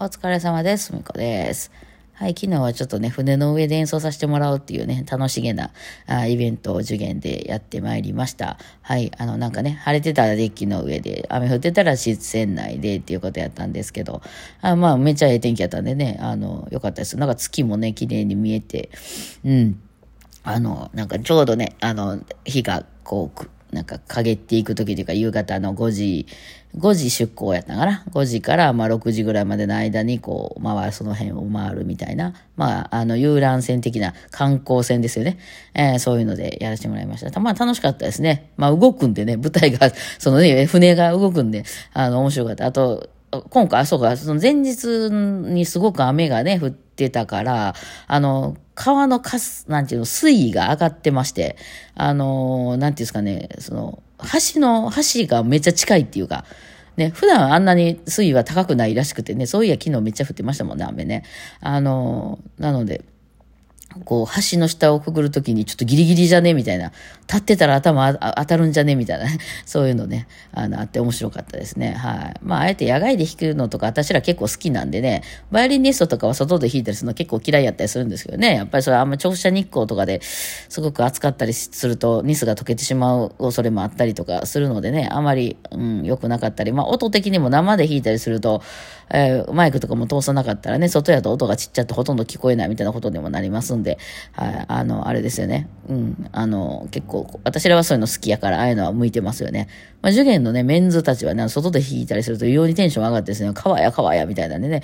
お疲れ様です。みこです。はい、昨日はちょっとね、船の上で演奏させてもらうっていうね、楽しげなあイベントを受験でやってまいりました。はい、あの、なんかね、晴れてたらデッキの上で、雨降ってたら室船内でっていうことやったんですけど、あまあ、めちゃええ天気やったんでね、あの、よかったです。なんか月もね、綺麗に見えて、うん。あの、なんかちょうどね、あの、日がこう、なんか陰っていく時というか夕方の5時、5時出港やったから。5時からまあ6時ぐらいまでの間にこう回る、その辺を回るみたいな。まあ、あの遊覧船的な観光船ですよね。えーそういうのでやらせてもらいました。まあ楽しかったですね。まあ動くんでね、舞台が、そのね、船が動くんで、あの面白かった。あと、今回、そうか、その前日にすごく雨がね、降ってたから、あの、川のかす、なんていうの、水位が上がってまして、あの、なんていうんですかね、その、橋の、橋がめっちゃ近いっていうか、ね、普段あんなに水位は高くないらしくてね、そういや昨日めっちゃ降ってましたもんね、雨ね。あの、なので、こう、橋の下をくぐるときにちょっとギリギリじゃね？みたいな。立ってたら頭あ当たるんじゃね？みたいな。そういうのね、あの、あって面白かったですね。はい。まあ、あえて野外で弾くのとか私ら結構好きなんでね、バイオリニストとかは外で弾いたりするの結構嫌いやったりするんですけどね。やっぱりそれあんま直射日光とかですごく暑かったりするとニスが溶けてしまう恐れもあったりとかするのでね、あまり、うん、良くなかったり、まあ、音的にも生で弾いたりすると、えーマイクとかも通さなかったらね、外やと音がちっちゃってほとんど聞こえないみたいなことにもなりますんで、ではい、あの、あれですよね。うん、あの、結構、私らはそういうの好きやから、ああいうのは向いてますよね。まあ、受験のね、メンズたちはね、外で弾いたりすると異様にテンション上がってですね、川や川やみたいなんでね、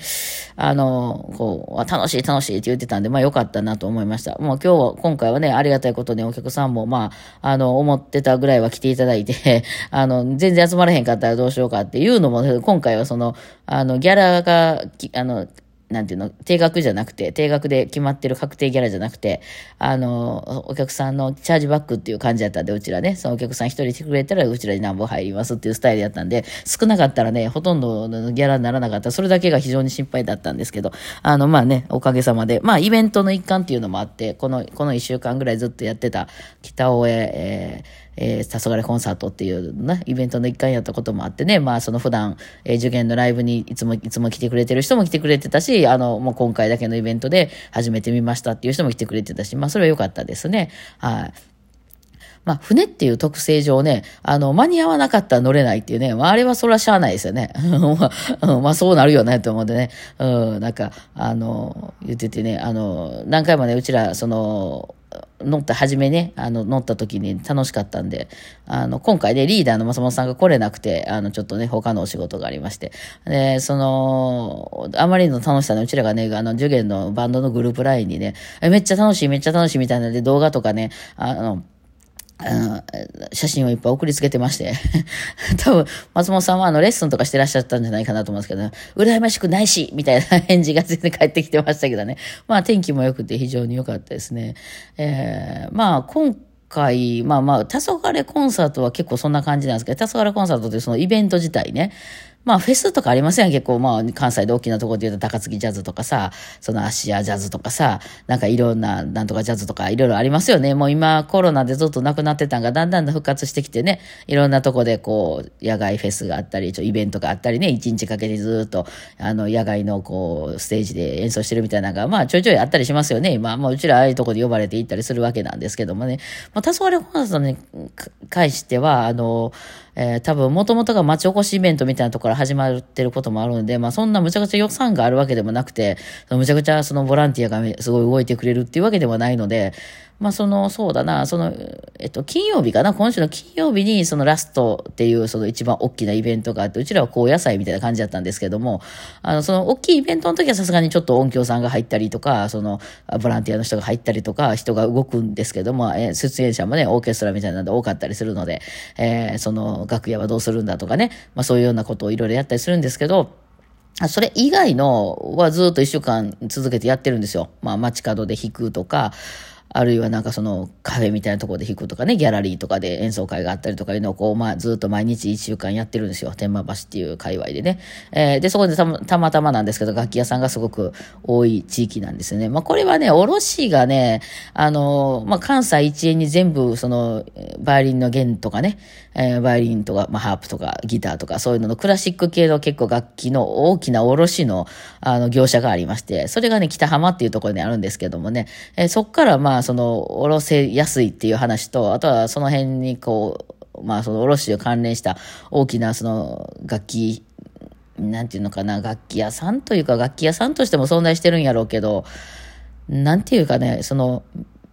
あの、こう、楽しい楽しいって言ってたんで、まあ良かったなと思いました。もう今日は、今回はね、ありがたいことにお客さんも、まあ、あの、思ってたぐらいは来ていただいて、あの、全然集まらへんかったらどうしようかっていうのも、今回はその、あの、ギャラが、あの、なんていうの、定額じゃなくて、定額で決まってる確定ギャラじゃなくて、あの、お客さんのチャージバックっていう感じやったんで、うちらね、そのお客さん一人来てくれたら、うちらに何本入りますっていうスタイルやったんで、少なかったらね、ほとんどのギャラにならなかった。それだけが非常に心配だったんですけど、あの、まあね、おかげさまで、まあ、イベントの一環っていうのもあって、この、この一週間ぐらいずっとやってた、北尾へ、えーえー、黄昏コンサートっていうね、イベントの一環やったこともあってね、まあその普段、えー受験のライブにいつも、いつも来てくれてる人も来てくれてたし、あの、もう今回だけのイベントで初めて見ましたっていう人も来てくれてたし、まあそれは良かったですね。はい。まあ、船っていう特性上ね、あの、間に合わなかったら乗れないっていうね、まあ、あれはそれはしゃあないですよね。まあ、そうなるよね、と思うんでね。うん、なんか、あの、言っててね、あの、何回もね、うちら、その、乗った、初めね、あの、乗った時に楽しかったんで、あの、今回ね、リーダーの松本さんが来れなくて、あの、ちょっとね、他のお仕事がありまして。で、その、あまりの楽しさで、うちらがね、あの、受験のバンドのグループラインにね、めっちゃ楽しい、めっちゃ楽しいみたいなので、動画とかね、あの、写真をいっぱい送りつけてまして。多分、松本さんはあの、レッスンとかしてらっしゃったんじゃないかなと思うんですけど、ね、羨ましくないしみたいな返事が全然返ってきてましたけどね。まあ、天気も良くて非常に良かったですね。えー、まあ、今回、まあまあ、黄昏コンサートは結構そんな感じなんですけど、黄昏コンサートってそのイベント自体ね、まあフェスとかありません？結構まあ関西で大きなところで言うと高槻ジャズとかさ、そのアシアジャズとかさ、なんかいろんななんとかジャズとかいろいろありますよね。もう今コロナでずっとなくなってたんがだんだん復活してきてね、いろんなとこでこう野外フェスがあったり、ちょイベントがあったりね、一日かけてずっとあの野外のこうステージで演奏してるみたいなのがまあちょいちょいあったりしますよね。今、まあうちらああいうとこで呼ばれて行ったりするわけなんですけどもね。まあ黄昏コンサートに関しては、あの、えー多分、もともとが町おこしイベントみたいなところから始まってることもあるので、まあ、そんなむちゃくちゃ予算があるわけでもなくて、むちゃくちゃそのボランティアがすごい動いてくれるっていうわけではないので、まあ、その、そうだな、その、えっと、金曜日かな、今週の金曜日に、そのラストっていう、その一番大きなイベントがあって、うちらは高野菜みたいな感じだったんですけども、あの、その大きいイベントの時はさすがにちょっと音響さんが入ったりとか、その、ボランティアの人が入ったりとか、人が動くんですけども、え出演者もね、オーケストラみたいなので多かったりするので、えーその、楽屋はどうするんだとかね、まあそういうようなことをいろいろやったりするんですけど、あそれ以外のはずっと一週間続けてやってるんですよ。まあ街角で弾くとか、あるいはなんかそのカフェみたいなところで弾くとかね、ギャラリーとかで演奏会があったりとかいうのをこう、まあずっと毎日1週間やってるんですよ。天満橋っていう界隈でね。えー、で、そこでたまたまなんですけど、楽器屋さんがすごく多い地域なんですよね。まあこれはね、卸がね、あの、まあ関西一円に全部その、バイオリンの弦とかね、えー、バイオリンとか、まあハープとかギターとかそういうののクラシック系の結構楽器の大きな卸のあの業者がありまして、それがね、北浜っていうところにあるんですけどもね、えー、そっからまあその、おろせやすいっていう話と、あとはその辺にこう、まあその卸を関連した大きなその楽器、なんていうのかな、楽器屋さんというか楽器屋さんとしても存在してるんやろうけど、なんていうかね、その、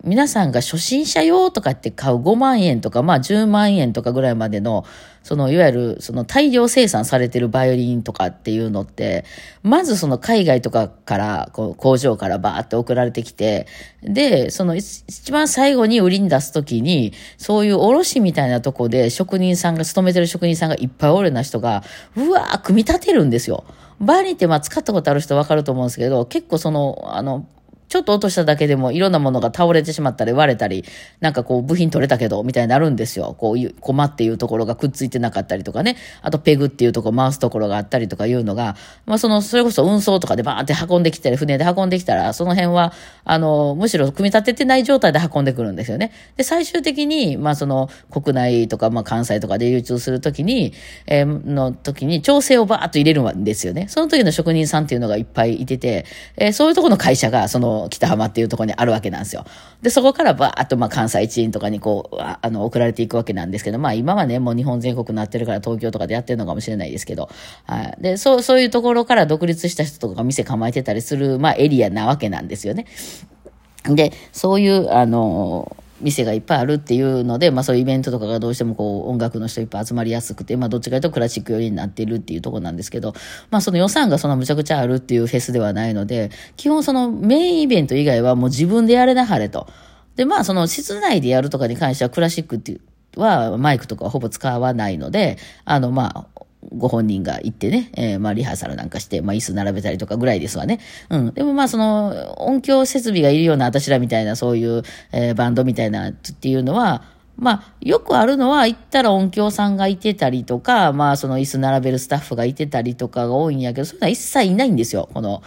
皆さんが初心者用とかって買う5万円とか、まあ10万円とかぐらいまでの、そのいわゆるその大量生産されてるバイオリンとかっていうのって、まずその海外とかから、こう工場からバーって送られてきて、で、その一番最後に売りに出すときに、そういう卸みたいなとこで職人さんが、勤めてる職人さんがいっぱいおるような人が、うわー、組み立てるんですよ。バイオリンってまあ使ったことある人わかると思うんですけど、結構その、あの、ちょっと落としただけでもいろんなものが倒れてしまったり割れたり、なんかこう部品取れたけど、みたいになるんですよ。こういう、コマっていうところがくっついてなかったりとかね。あとペグっていうとこ回すところがあったりとかいうのが、まあその、それこそ運送とかでバーって運んできたり、船で運んできたら、その辺は、あの、むしろ組み立ててない状態で運んでくるんですよね。で、最終的に、まあその、国内とか、まあ関西とかで流通するときに、えー、の時に調整をバーっと入れるんですよね。その時の職人さんっていうのがいっぱいいてて、えー、そういうとこの会社が、その、北浜っていうところにあるわけなんですよ。で、そこからばーっとまあ関西一員とかにこう、あの、送られていくわけなんですけど、まあ今はね、もう日本全国になってるから東京とかでやってるのかもしれないですけど、はい。で、そう、そういうところから独立した人とかが店構えてたりする、まあエリアなわけなんですよね。で、そういう、あの、店がいっぱいあるっていうので、まあそういうイベントとかがどうしてもこう音楽の人いっぱい集まりやすくて、まあどっちかというとクラシック寄りになっているっていうとこなんですけど、まあその予算がそんなむちゃくちゃあるっていうフェスではないので、基本そのメインイベント以外はもう自分でやれなはれと。で、まあその室内でやるとかに関してはクラシックっていう、はマイクとかほぼ使わないので、あのまあ、ご本人が行ってね、えー、まあリハーサルなんかして、まあ椅子並べたりとかぐらいですわね。うん。でもまあその音響設備がいるような私らみたいなそういう、えー、バンドみたいなっていうのは、まあ、よくあるのは、行ったら音響さんがいてたりとか、まあ、その椅子並べるスタッフがいてたりとかが多いんやけど、そういうのは一切いないんですよ。こ の、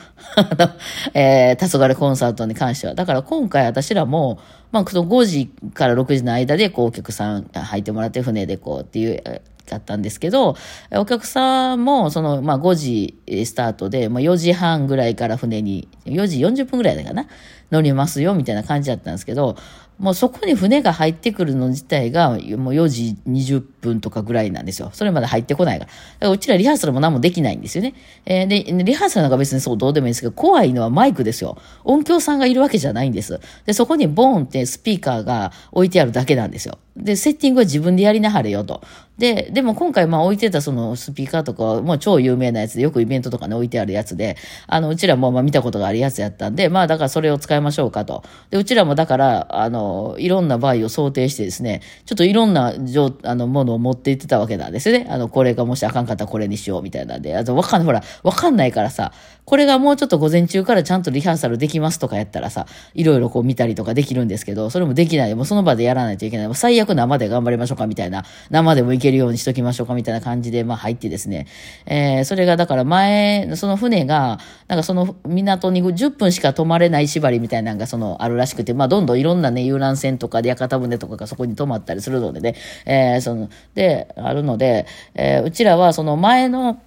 えー、黄昏コンサートに関しては。だから今回私らも、まあ、5時から6時の間で、こう、お客さん入ってもらって船でこうっていう、だったんですけど、お客さんも、その、まあ、5時スタートで、まあ、4時半ぐらいから船に、4時40分ぐらいだかな、乗りますよ、みたいな感じだったんですけど、もうそこに船が入ってくるの自体が、もう4時20分とかぐらいなんですよ。それまで入ってこないから。だからうちらリハーサルも何もできないんですよね。えー、で、リハーサルなんか別にそうどうでもいいんですけど、怖いのはマイクですよ。音響さんがいるわけじゃないんです。で、そこにボーンってスピーカーが置いてあるだけなんですよ。で、セッティングは自分でやりなはれよと。で、でも今回まあ置いてたそのスピーカーとかもう超有名なやつで、よくイベントとかに置いてあるやつで、あの、うちらもまあ見たことがあるやつやったんで、まあだからそれを使いましょうかと。で、うちらもだから、あの、いろんな場合を想定してですね、ちょっといろんな状、あの、ものを持っていってたわけなんですよね。あの、これがもしあかんかったらこれにしようみたいなんで、あとわかんない、ほら、わかんないからさ、これがもうちょっと午前中からちゃんとリハーサルできますとかやったらさ、いろいろこう見たりとかできるんですけど、それもできない。もうその場でやらないといけない。もう最悪生で頑張りましょうかみたいな、生でもいけるようにしときましょうかみたいな感じで、まあ入ってですね。えー、それがだから前、その船が、なんかその港に10分しか泊まれない。縛りみたいなのがそのあるらしくて、まあどんどんいろんなね、遊覧船とかで屋形船とかがそこに泊まったりするのでね、えー、その、で、あるので、えー、うちらはその前の、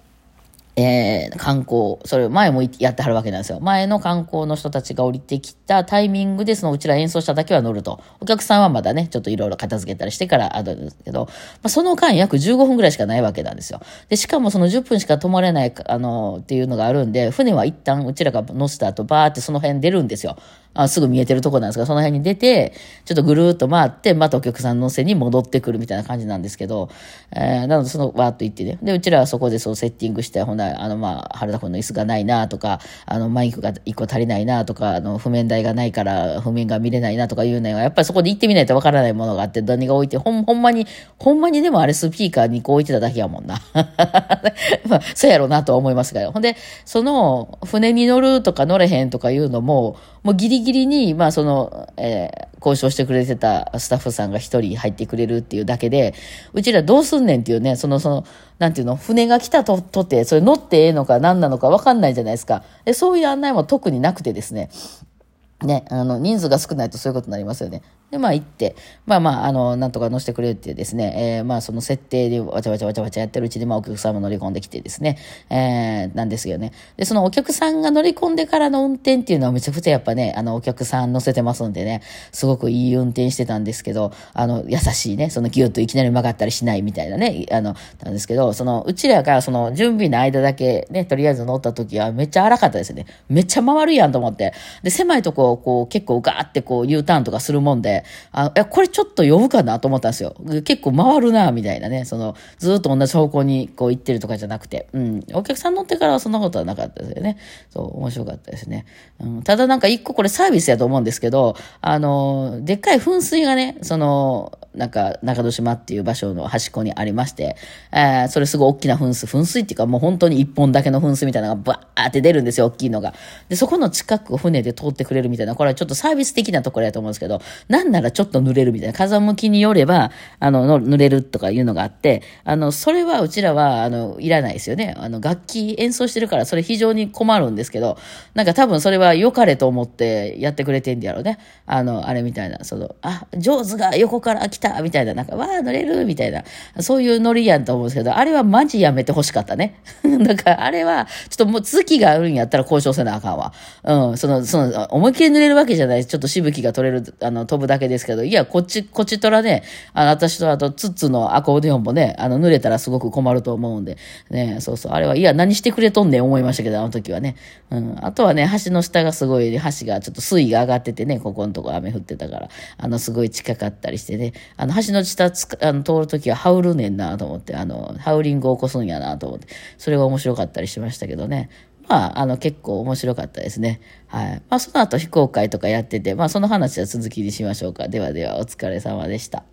えー、観光、それ前もやってはるわけなんですよ。前の観光の人たちが降りてきたタイミングで、そのうちら演奏しただけは乗ると。お客さんはまだね、ちょっといろいろ片付けたりしてからあるんですけど、まあ、その間約15分ぐらいしかないわけなんですよ。で、しかもその10分しか泊まれない、あの、っていうのがあるんで、船は一旦うちらが乗せた後、バーってその辺出るんですよ。あすぐ見えてるとこなんですが、その辺に出て、ちょっとぐるーっと回って、またお客さん乗せに戻ってくるみたいな感じなんですけど、えー、なのでそのわーっと行ってね。で、うちらはそこでそうセッティングして、ほんなあの、まあ、原田君の椅子がないなとか、あの、マイクが1個足りないなとか、あの、譜面台がないから譜面が見れないなとかいうのは、やっぱりそこで行ってみないとわからないものがあって、何が置いて、ほん、ほんまに、ほんまにでもあれスピーカーにこう置いてただけやもんな。まあ、そうやろうなとは思いますが。ほんで、その、船に乗るとか乗れへんとかいうのも、もうギリギリギリに、まあその、えー交渉してくれてたスタッフさんが一人入ってくれるっていうだけで、うちらどうすんねんっていうね、その、その、なんていうの、船が来たと、とて、それ乗ってええのか何なのかわかんないじゃないですか。で、そういう案内も特になくてですね、ね、あの、人数が少ないとそういうことになりますよね。で、まあ行って、まあまあ、あの、なんとか乗せてくれるっていうですね、えー、まあその設定でわちゃわちゃわちゃわちゃやってるうちに、まあお客さんも乗り込んできてですね、えー、なんですよね。で、そのお客さんが乗り込んでからの運転っていうのはめちゃくちゃやっぱね、あの、お客さん乗せてますんでね、すごくいい運転してたんですけど、あの、優しいね、そのギュッといきなり曲がったりしないみたいなね、あの、なんですけど、その、うちらがその準備の間だけね、とりあえず乗った時はめっちゃ荒かったですね。めっちゃ回るやんと思って。で、狭いとこをこう結構ガーってこう U ターンとかするもんで、あ、いや、これちょっと呼ぶかなと思ったんですよ。結構回るな、みたいなね。その、ずっと同じ方向にこう行ってるとかじゃなくて。うん。お客さん乗ってからはそんなことはなかったですよね。そう、面白かったですね。うん、ただなんか一個これサービスやと思うんですけど、あの、でっかい噴水がね、その、なんか、中戸島っていう場所の端っこにありまして、えー、それすごい大きな噴水、噴水っていうかもう本当に一本だけの噴水みたいなのがバーって出るんですよ、大きいのが。で、そこの近く船で通ってくれるみたいな、これはちょっとサービス的なところやと思うんですけど、なんならちょっと濡れるみたいな、風向きによれば、あの、濡れるとかいうのがあって、あの、それはうちらは、あの、いらないですよね。あの、楽器演奏してるからそれ非常に困るんですけど、なんか多分それは良かれと思ってやってくれてんだやろうね。あの、あれみたいな、その、あ、上手が横から来たみたいな、なんか、わあ、乗れる？みたいな、そういうノリやんと思うんですけど、あれはマジやめて欲しかったね。だから、あれは、ちょっともう続きがあるんやったら交渉せなあかんわ。うん、その、その、思いっきり濡れるわけじゃない。ちょっとしぶきが取れる、あの、飛ぶだけですけど、いや、こっち、こっちとらね、あの、私とあと、ツッツのアコーディオンもね、あの、濡れたらすごく困ると思うんで、ね、そうそう、あれは、いや、何してくれとんねん思いましたけど、あの時はね。うん、あとはね、橋の下がすごい、橋がちょっと水位が上がっててね、ここのとこ雨降ってたから、あの、すごい近かったりしてね、あの、橋の下つあの通るときはハウルねんなと思って、あの、ハウリングを起こすんやなと思って、それが面白かったりしましたけどね。まあ、あの、結構面白かったですね。はい。まあ、その後非公開とかやってて、まあ、その話は続きにしましょうか。ではでは、お疲れ様でした。